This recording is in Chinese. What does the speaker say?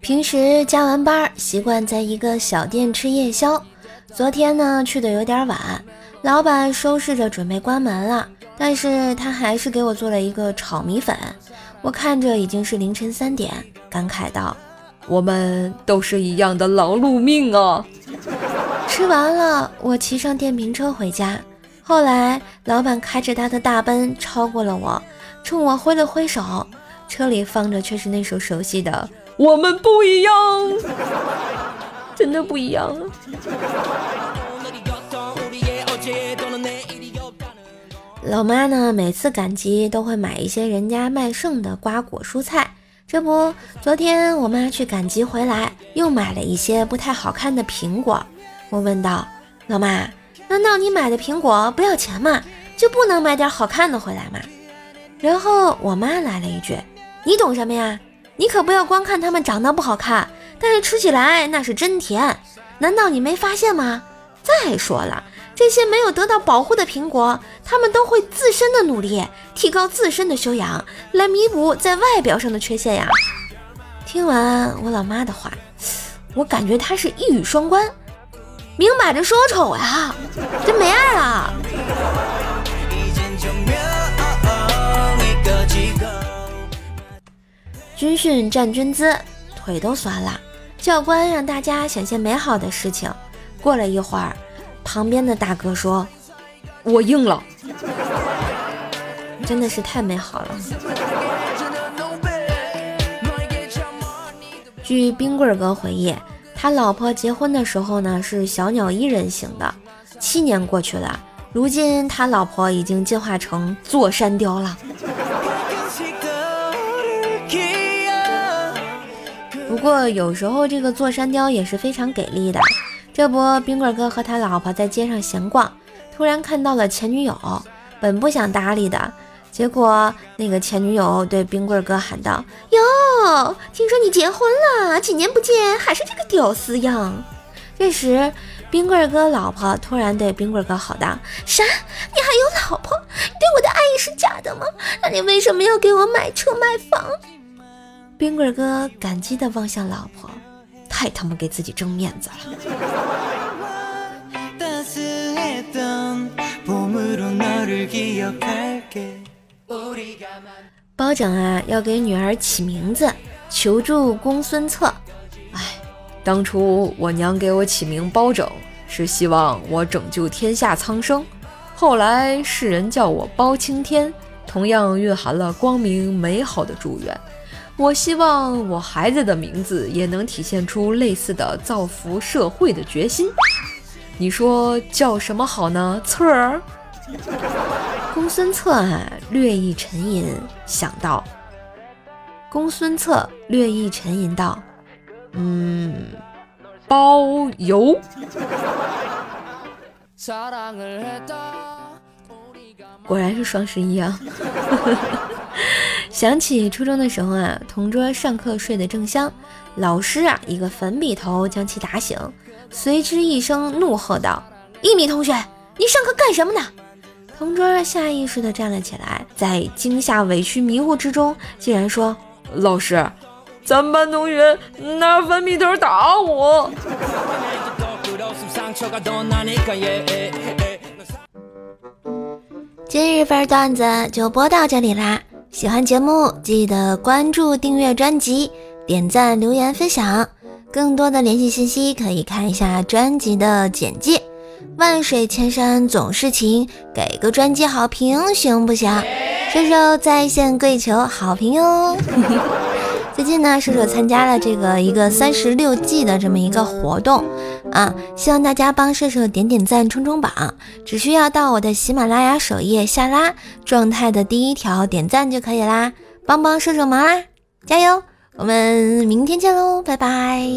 平时加完班，习惯在一个小店吃夜宵。昨天呢，去的有点晚，老板收拾着准备关门了，但是他还是给我做了一个炒米粉。我看着已经是凌晨三点，感慨道：“我们都是一样的劳碌命啊！”吃完了，我骑上电瓶车回家。后来，老板开着他的大奔超过了我，冲我挥了挥手，车里放着却是那首熟悉的。我们不一样，真的不一样啊！老妈呢，每次赶集都会买一些人家卖剩的瓜果蔬菜。这不，昨天我妈去赶集回来，又买了一些不太好看的苹果。我问道：“老妈，难道你买的苹果不要钱吗？就不能买点好看的回来吗？”然后我妈来了一句：“你懂什么呀？”你可不要光看它们长得不好看，但是吃起来那是真甜，难道你没发现吗？再说了，这些没有得到保护的苹果，它们都会自身的努力，提高自身的修养，来弥补在外表上的缺陷呀。听完我老妈的话，我感觉她是一语双关，明摆着说丑呀，真没爱了。军训站军姿，腿都酸了。教官让大家想些美好的事情。过了一会儿，旁边的大哥说：“我硬了。”真的是太美好了。据冰棍哥回忆，他老婆结婚的时候呢是小鸟依人型的。七年过去了，如今他老婆已经进化成座山雕了。不过有时候这个座山雕也是非常给力的。这不，冰棍哥和他老婆在街上闲逛，突然看到了前女友，本不想搭理的，结果那个前女友对冰棍哥喊道：“哟，听说你结婚了，几年不见还是这个屌丝样。”这时，冰棍哥老婆突然对冰棍哥吼道：“啥？你还有老婆？你对我的爱意是假的吗？那你为什么要给我买车买房？”冰棍哥感激地望向老婆，太他妈给自己争面子了。包拯啊，要给女儿起名字，求助公孙策。哎，当初我娘给我起名包拯，是希望我拯救天下苍生。后来世人叫我包青天，同样蕴含了光明美好的祝愿。我希望我孩子的名字也能体现出类似的造福社会的决心。你说叫什么好呢？策儿。公孙策啊，略一沉吟，想到。公孙策略一沉吟道：“嗯，包邮。”果然是双十一啊。想起初中的时候啊，同桌上课睡得正香，老师啊一个粉笔头将其打醒，随之一声怒喝道：“一米同学，你上课干什么呢？”同桌下意识地站了起来，在惊吓、委屈、迷糊之中，竟然说：“老师，咱们班同学拿粉笔头打我。”今日份段子就播到这里啦。喜欢节目，记得关注、订阅专辑、点赞、留言、分享。更多的联系信息可以看一下专辑的简介。万水千山总是情，给个专辑好评行不行？射手在线跪求好评哟。最近呢，射手参加了这个一个三十六计的这么一个活动啊，希望大家帮射手点点赞、冲冲榜，只需要到我的喜马拉雅首页下拉状态的第一条点赞就可以啦，帮帮射手忙啦，加油！我们明天见喽，拜拜。